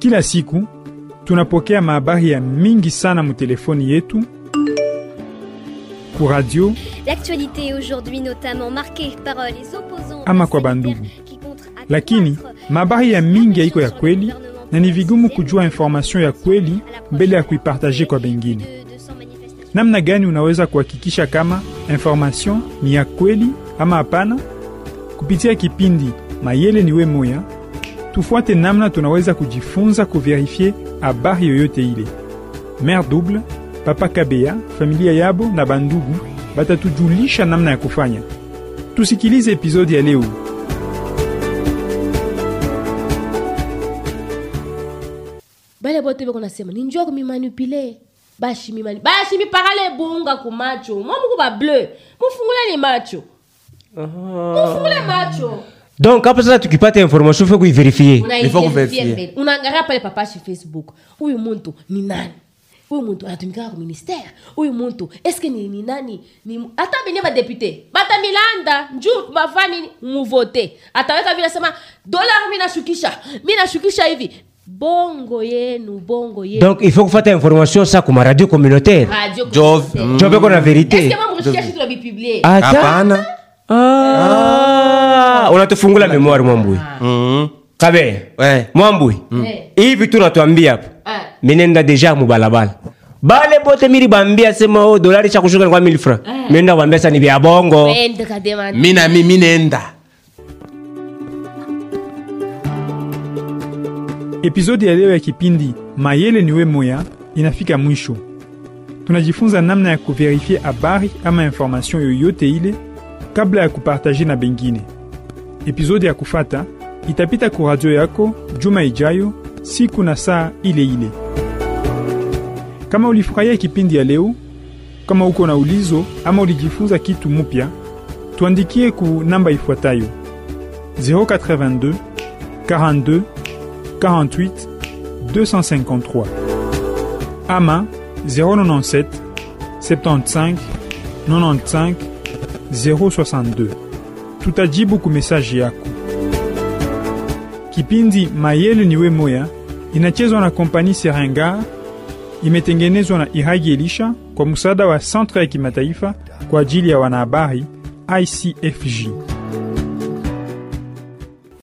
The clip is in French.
Kila siku tunapokea mahabari ya mingi sana mu telefoni yetu, ku radio L'actualité aujourd'hui notamment marquée par euh, les opposants Ama kwa bandugu. lakini mahabari ya mingi haiko ya kweli na ni vigumu kujua information ya kweli mbele ya kuipartaje kwa bengine. de, de 100 manifestations. Namna gani unaweza kuhakikisha kama information ni ya kweli ama hapana? Kupitia kipindi Mayele ni we moya, tufuate namna tunaweza kujifunza kuverifie habari yoyote ile. Mère Double, Papa Kabea, familia yabo na bandugu batatujulisha namna ya kufanya. Tusikilize episodi ya leo. bale bote beko nasema ni njoo kumimanipule bashi mimani bashi mipakale bunga kumacho mwamuku ba bleu mufungule ni macho mufungule macho donc hapo sasa tukipata information Unaiverifie faut kuverifie. mbele. unaangalia pale papashi facebook. Huyu muntu ni nani. Huyu muntu anatumikaka ku ministere huyu muntu eske ni, ni nani ni hata benye badepute batamilanda njuu bafani muvote ataweka vile sema dolar mi nashukisha mi nashukisha hivi bongo yenu bongo yenu. Donc il faut kufata information sa kuma radio communautaire. Radio Jove. communautaire. jo beko na Est-ce que mambo kusikia kitu bibiblie ata hapana Ah, unatufungula memoire mwambui Mhm. kabe Ouais. mwambui Eh. hivi tu natuambia hapa Ah. minenda deja mubalabala bale bote miri bambia sema o dolari cha kushuka ni kwa 1000 francs minenda bambia sa ni vya bongo Wende kadema mi na mi mi nenda Episodi ya leo ya kipindi Mayele niwe moya inafika mwisho. Tunajifunza namna ya kuverifie habari ama information yoyote ile kabla ya kupartaje na bengine. Episodi ya kufata itapita ku radio yako juma ijayo siku na saa ile ile. Kama ulifurahia kipindi ya leo, kama uko na ulizo ama ulijifunza kitu mupya, ku namba ifuatayo. 082 42 48 253 ama 097 75 95 062 tutajibu ku mesaji yako. Kipindi mayele niwe moya inachezwa na kompani serengar imetengenezwa na iragi elisha kwa msaada wa centre ya kimataifa kwa ajili ya wanahabari icfg